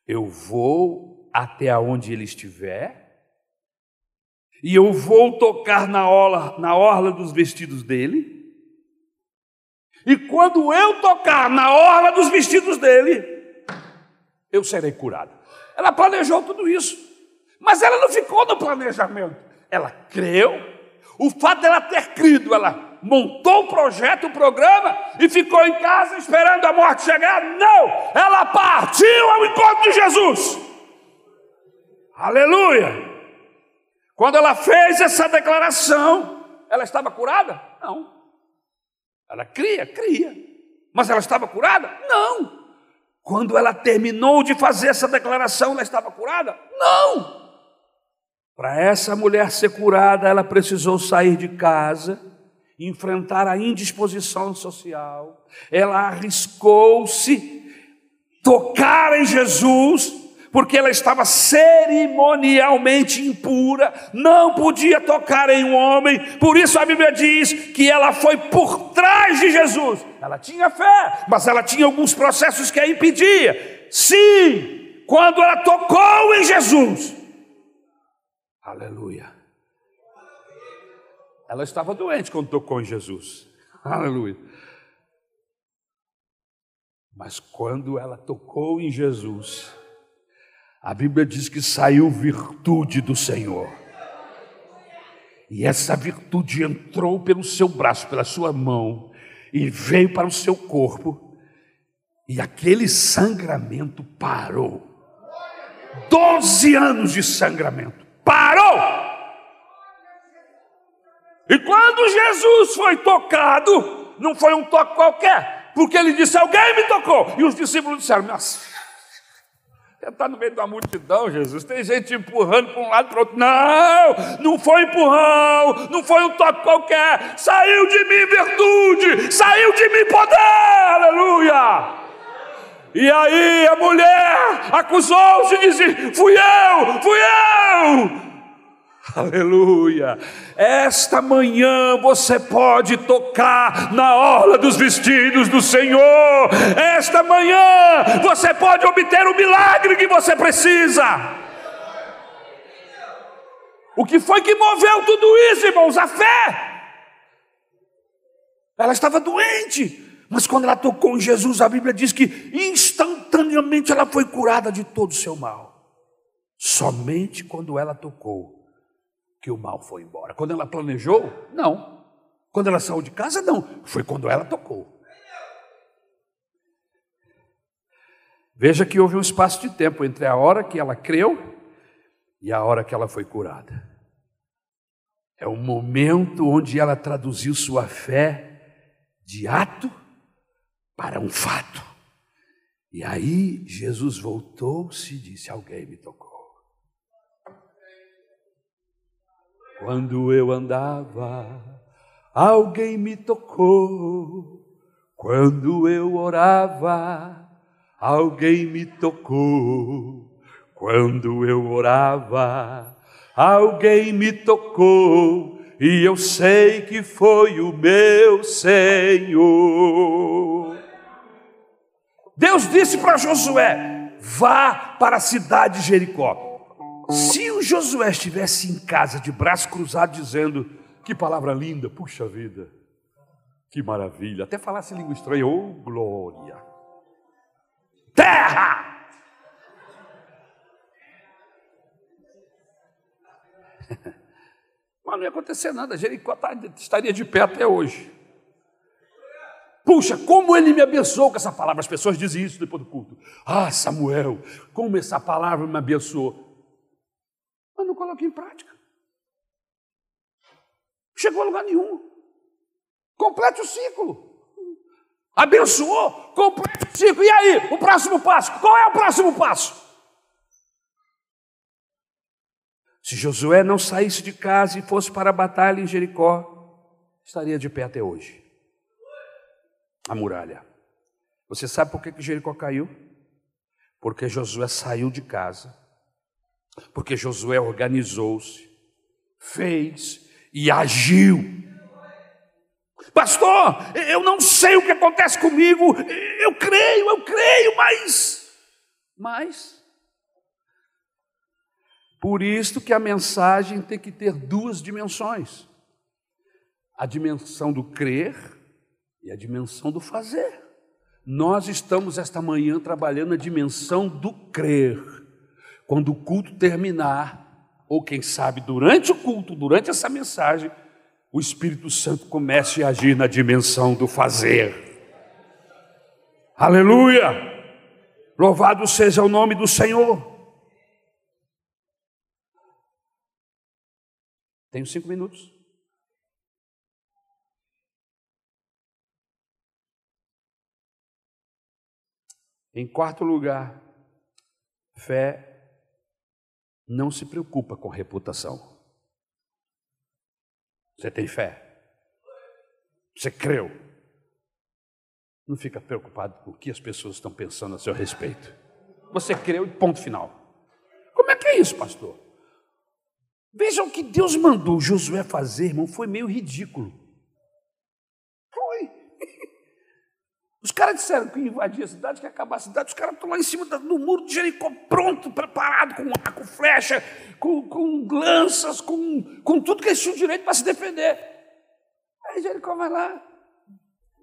Eu vou até onde ele estiver e eu vou tocar na orla, na orla dos vestidos dele. E quando eu tocar na orla dos vestidos dele, eu serei curado. Ela planejou tudo isso, mas ela não ficou no planejamento. Ela creu. O fato dela ter crido, ela montou o projeto, o programa e ficou em casa esperando a morte chegar. Não! Ela partiu ao encontro de Jesus. Aleluia! Quando ela fez essa declaração, ela estava curada? Não. Ela cria? Cria. Mas ela estava curada? Não. Quando ela terminou de fazer essa declaração, ela estava curada? Não. Para essa mulher ser curada, ela precisou sair de casa, enfrentar a indisposição social. Ela arriscou-se, tocar em Jesus porque ela estava cerimonialmente impura, não podia tocar em um homem, por isso a Bíblia diz que ela foi por trás de Jesus. Ela tinha fé, mas ela tinha alguns processos que a impedia. Sim, quando ela tocou em Jesus, aleluia. Ela estava doente quando tocou em Jesus, aleluia. Mas quando ela tocou em Jesus, a Bíblia diz que saiu virtude do Senhor. E essa virtude entrou pelo seu braço, pela sua mão, e veio para o seu corpo, e aquele sangramento parou. Doze anos de sangramento, parou! E quando Jesus foi tocado, não foi um toque qualquer, porque ele disse: Alguém me tocou. E os discípulos disseram: Nossa, você está no meio da multidão, Jesus. Tem gente empurrando para um lado e para o outro. Não, não foi empurrão, não foi um toque qualquer. Saiu de mim virtude, saiu de mim poder. Aleluia. E aí a mulher acusou-se e disse: Fui eu, fui eu. Aleluia! Esta manhã você pode tocar na orla dos vestidos do Senhor. Esta manhã você pode obter o milagre que você precisa. O que foi que moveu tudo isso, irmãos? A fé. Ela estava doente, mas quando ela tocou em Jesus, a Bíblia diz que instantaneamente ela foi curada de todo o seu mal. Somente quando ela tocou que o mal foi embora. Quando ela planejou, não. Quando ela saiu de casa, não. Foi quando ela tocou. Veja que houve um espaço de tempo entre a hora que ela creu e a hora que ela foi curada. É o momento onde ela traduziu sua fé de ato para um fato. E aí Jesus voltou-se e disse: Alguém me tocou. Quando eu andava, alguém me tocou. Quando eu orava, alguém me tocou. Quando eu orava, alguém me tocou. E eu sei que foi o meu Senhor. Deus disse para Josué: vá para a cidade de Jericó. Se Josué estivesse em casa de braço cruzado dizendo: Que palavra linda, puxa vida, que maravilha, até falasse língua estranha, oh glória, terra. Mas não ia acontecer nada, Jericó tá, estaria de pé até hoje. Puxa, como ele me abençoou com essa palavra. As pessoas dizem isso depois do culto. Ah, Samuel, como essa palavra me abençoou. Coloquei em prática. Chegou a lugar nenhum. Complete o ciclo. Abençoou, complete o ciclo. E aí, o próximo passo? Qual é o próximo passo? Se Josué não saísse de casa e fosse para a batalha em Jericó, estaria de pé até hoje. A muralha. Você sabe por que Jericó caiu? Porque Josué saiu de casa, porque Josué organizou-se, fez e agiu. Pastor, eu não sei o que acontece comigo, eu creio, eu creio, mas. Mas. Por isso que a mensagem tem que ter duas dimensões: a dimensão do crer e a dimensão do fazer. Nós estamos esta manhã trabalhando na dimensão do crer. Quando o culto terminar, ou quem sabe durante o culto, durante essa mensagem, o Espírito Santo comece a agir na dimensão do fazer. Aleluia! Louvado seja o nome do Senhor. Tenho cinco minutos. Em quarto lugar, fé não se preocupa com reputação. Você tem fé? Você creu? Não fica preocupado com o que as pessoas estão pensando a seu respeito. Você creu e ponto final. Como é que é isso, pastor? Vejam o que Deus mandou Josué fazer, irmão, foi meio ridículo. Foi. Os caras disseram que invadir a cidade, que ia acabar a cidade, os caras estão lá em cima do muro de Jericó, pronto, preparado, com arco, flecha, com, com lanças, com, com tudo que eles tinham direito para se defender. Aí Jericó vai lá,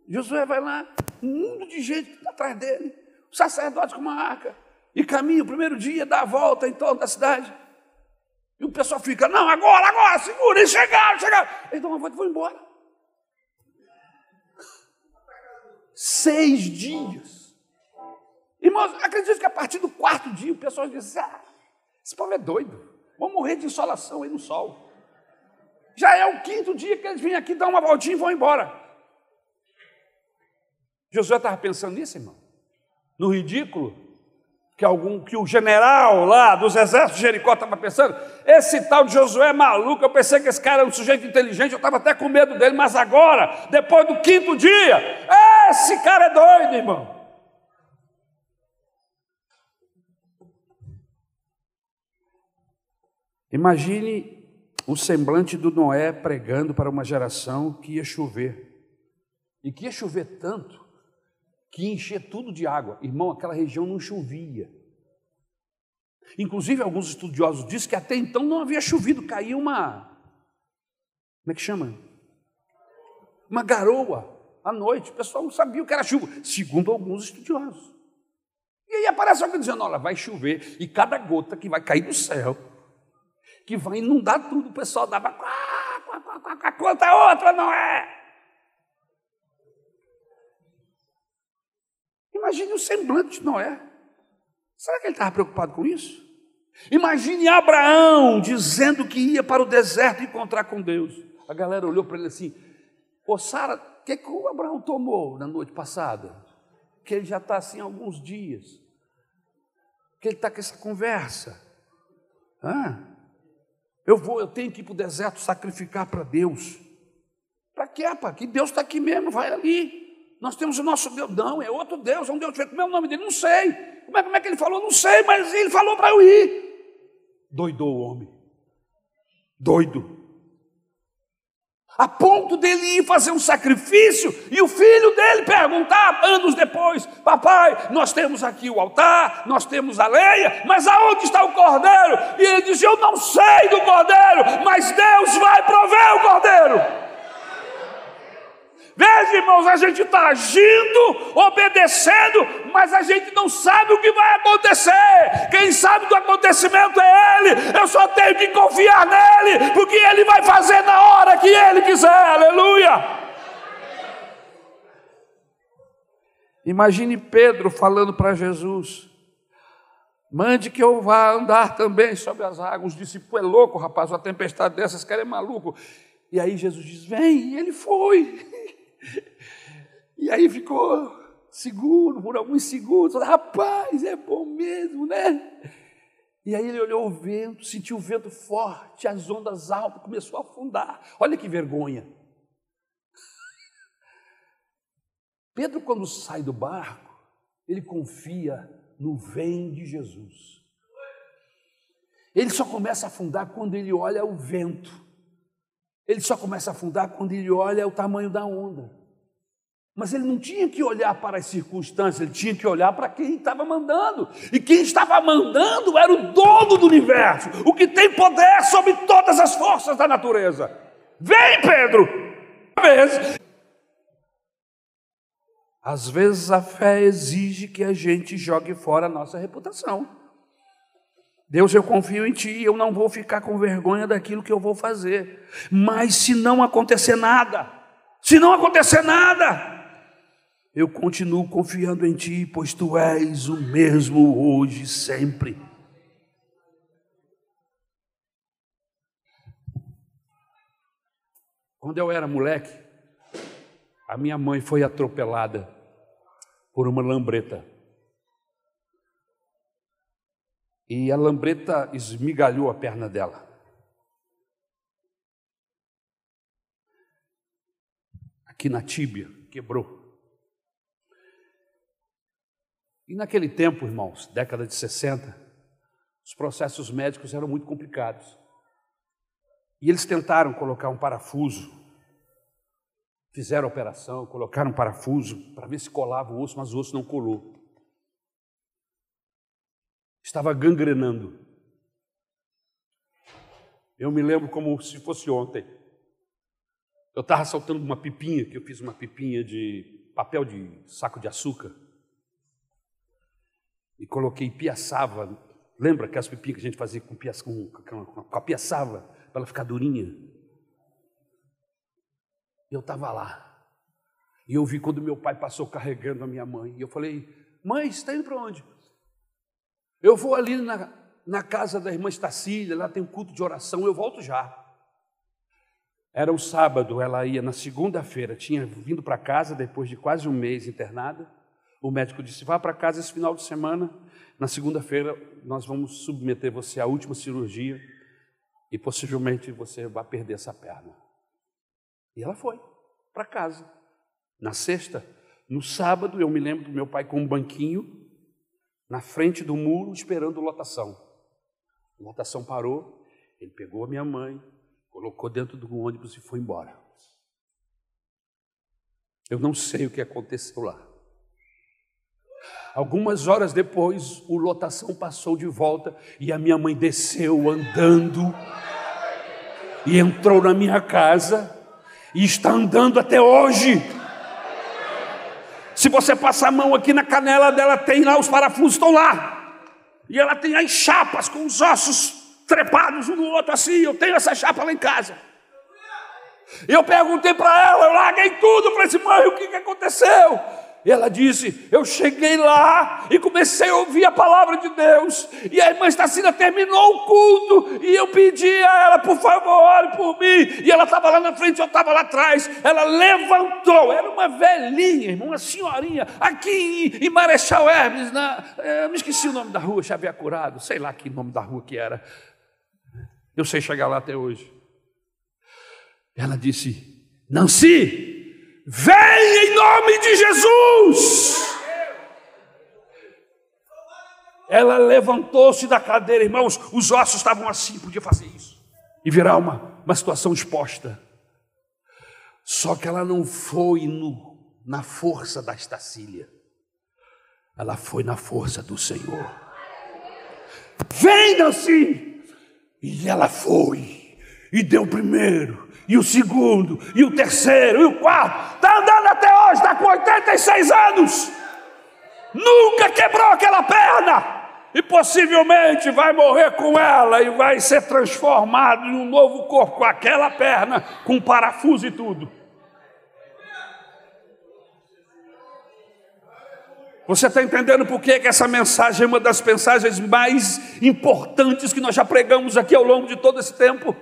Josué vai lá, um mundo de gente atrás dele, o sacerdote com uma arca, e caminha o primeiro dia, dá a volta em torno da cidade. E o pessoal fica, não, agora, agora, segura, eles chegaram, chegaram. Eles dão uma volta e vão embora. Seis dias. Irmãos, acredito que a partir do quarto dia o pessoal diz, ah, esse povo é doido, vão morrer de insolação aí no sol. Já é o quinto dia que eles vêm aqui dar uma voltinha e vão embora. Josué estava pensando nisso, irmão? No ridículo que, algum, que o general lá dos exércitos de Jericó estava pensando, esse tal de Josué é maluco, eu pensei que esse cara era um sujeito inteligente, eu estava até com medo dele, mas agora, depois do quinto dia, esse cara é doido, irmão. Imagine o semblante do Noé pregando para uma geração que ia chover, e que ia chover tanto que encher tudo de água. Irmão, aquela região não chovia. Inclusive, alguns estudiosos dizem que até então não havia chovido, caía uma. Como é que chama? Uma garoa à noite. O pessoal não sabia o que era chuva, segundo alguns estudiosos. E aí aparece alguém dizendo: olha, vai chover, e cada gota que vai cair do céu, que vai inundar tudo, o pessoal dava. Quanta outra não é? Imagine o semblante de Noé. Será que ele estava preocupado com isso? Imagine Abraão dizendo que ia para o deserto encontrar com Deus. A galera olhou para ele assim: Ô Sara, o que, que o Abraão tomou na noite passada? Que ele já está assim há alguns dias. Que ele está com essa conversa. Ah, eu vou, eu tenho que ir para o deserto sacrificar para Deus. Para quê, rapaz? Que Deus está aqui mesmo, vai ali. Nós temos o nosso Deus. Não, é outro Deus, é um Deus diferente. Como é o nome dele? Não sei. Como é, como é que ele falou? Não sei, mas ele falou para eu ir. Doidou o homem. Doido. A ponto dele ir fazer um sacrifício e o filho dele perguntar anos depois: Papai, nós temos aqui o altar, nós temos a lenha, mas aonde está o cordeiro? E ele diz: Eu não sei do cordeiro, mas Deus vai prover o cordeiro. Veja, irmãos, a gente está agindo, obedecendo, mas a gente não sabe o que vai acontecer. Quem sabe do acontecimento é Ele. Eu só tenho que confiar nele, porque Ele vai fazer na hora que Ele quiser. Aleluia. Imagine Pedro falando para Jesus: Mande que eu vá andar também sobre as águas. Os discípulos é louco, rapaz, uma tempestade dessas, cara é maluco. E aí Jesus diz: Vem, e ele foi. E aí ficou seguro por alguns segundos. Rapaz, é bom mesmo, né? E aí ele olhou o vento, sentiu o vento forte, as ondas altas, começou a afundar. Olha que vergonha. Pedro, quando sai do barco, ele confia no vem de Jesus. Ele só começa a afundar quando ele olha o vento. Ele só começa a afundar quando ele olha o tamanho da onda. Mas ele não tinha que olhar para as circunstâncias, ele tinha que olhar para quem estava mandando. E quem estava mandando era o dono do universo, o que tem poder sobre todas as forças da natureza. Vem, Pedro! Às vezes a fé exige que a gente jogue fora a nossa reputação. Deus, eu confio em Ti, eu não vou ficar com vergonha daquilo que eu vou fazer. Mas se não acontecer nada, se não acontecer nada, eu continuo confiando em Ti, pois Tu és o mesmo hoje e sempre. Quando eu era moleque, a minha mãe foi atropelada por uma lambreta. E a lambreta esmigalhou a perna dela. Aqui na tíbia, quebrou. E naquele tempo, irmãos, década de 60, os processos médicos eram muito complicados. E eles tentaram colocar um parafuso Fizeram a operação, colocaram um parafuso para ver se colava o osso, mas o osso não colou. Estava gangrenando. Eu me lembro como se fosse ontem. Eu estava saltando uma pipinha, que eu fiz uma pipinha de papel de saco de açúcar. E coloquei piaçava. Lembra aquelas pipinhas que a gente fazia com, piaça, com, com, com a piaçava, para ela ficar durinha? eu estava lá. E eu vi quando meu pai passou carregando a minha mãe. E eu falei: Mãe, você está indo para onde? Eu vou ali na, na casa da irmã Estacília, lá tem um culto de oração, eu volto já. Era um sábado, ela ia na segunda-feira, tinha vindo para casa depois de quase um mês internada. O médico disse: Vá para casa esse final de semana. Na segunda-feira, nós vamos submeter você à última cirurgia e possivelmente você vai perder essa perna. E ela foi para casa. Na sexta, no sábado, eu me lembro do meu pai com um banquinho na frente do muro esperando lotação. A lotação parou, ele pegou a minha mãe, colocou dentro do ônibus e foi embora. Eu não sei o que aconteceu lá. Algumas horas depois, o lotação passou de volta e a minha mãe desceu andando e entrou na minha casa e está andando até hoje. Se você passar a mão aqui na canela dela, tem lá os parafusos estão lá. E ela tem as chapas com os ossos trepados um no outro assim. Eu tenho essa chapa lá em casa. Eu perguntei para ela, eu larguei tudo, falei assim, mãe, o que, que aconteceu? E ela disse: Eu cheguei lá e comecei a ouvir a palavra de Deus. E a irmã Estacina terminou o culto. E eu pedi a ela, por favor, ore por mim. E ela estava lá na frente, eu estava lá atrás. Ela levantou, era uma velhinha, irmã, uma senhorinha, aqui em Marechal Hermes, na, eu me esqueci o nome da rua, Xavier Curado, sei lá que nome da rua que era. Eu sei chegar lá até hoje. Ela disse: Nancy, Vem em nome de Jesus. Ela levantou-se da cadeira, irmãos, os ossos estavam assim, podia fazer isso e virar uma, uma situação exposta. Só que ela não foi no, na força da estacília, ela foi na força do Senhor. Assim! E ela foi, e deu primeiro, e o segundo, e o terceiro, e o quarto. Está andando até hoje, está com 86 anos. Nunca quebrou aquela perna. E possivelmente vai morrer com ela e vai ser transformado em um novo corpo com aquela perna, com parafuso e tudo. Você está entendendo por que essa mensagem é uma das mensagens mais importantes que nós já pregamos aqui ao longo de todo esse tempo?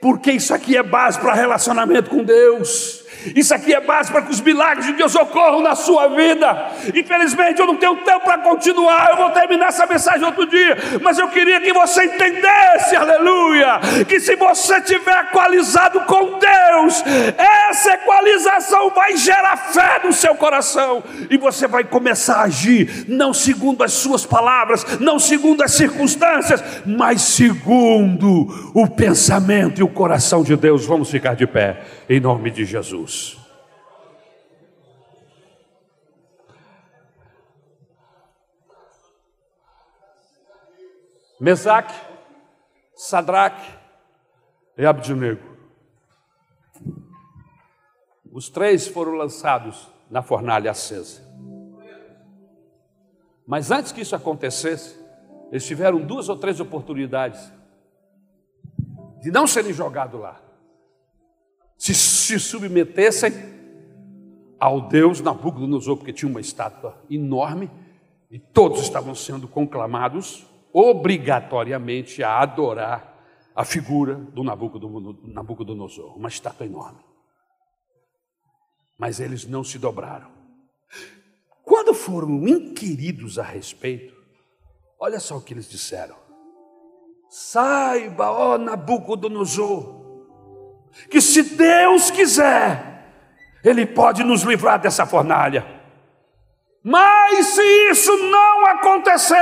Porque isso aqui é base para relacionamento com Deus. Isso aqui é base para que os milagres de Deus ocorram na sua vida. Infelizmente, eu não tenho tempo para continuar. Eu vou terminar essa mensagem outro dia. Mas eu queria que você entendesse, aleluia, que se você tiver equalizado com Deus, essa equalização vai gerar fé no seu coração. E você vai começar a agir, não segundo as suas palavras, não segundo as circunstâncias, mas segundo o pensamento e o coração de Deus. Vamos ficar de pé, em nome de Jesus. Mesaque, Sadraque e Abednego. Os três foram lançados na fornalha acesa. Mas antes que isso acontecesse, eles tiveram duas ou três oportunidades de não serem jogados lá, se, se submetessem ao Deus Nabucodonosor, porque tinha uma estátua enorme e todos estavam sendo conclamados obrigatoriamente a adorar a figura do Nabucodonosor, uma estátua enorme. Mas eles não se dobraram. Quando foram inquiridos a respeito, olha só o que eles disseram: Saiba, ó Nabucodonosor, que se Deus quiser, Ele pode nos livrar dessa fornalha. Mas se isso não acontecer,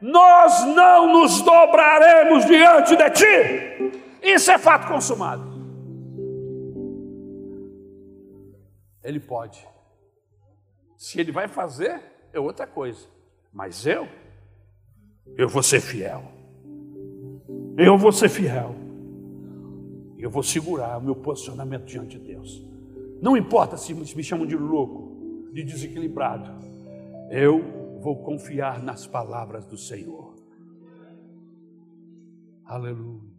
nós não nos dobraremos diante de ti. Isso é fato consumado. Ele pode. Se ele vai fazer, é outra coisa. Mas eu, eu vou ser fiel. Eu vou ser fiel. Eu vou segurar o meu posicionamento diante de Deus. Não importa se me chamam de louco, de desequilibrado. Eu vou confiar nas palavras do Senhor. Aleluia.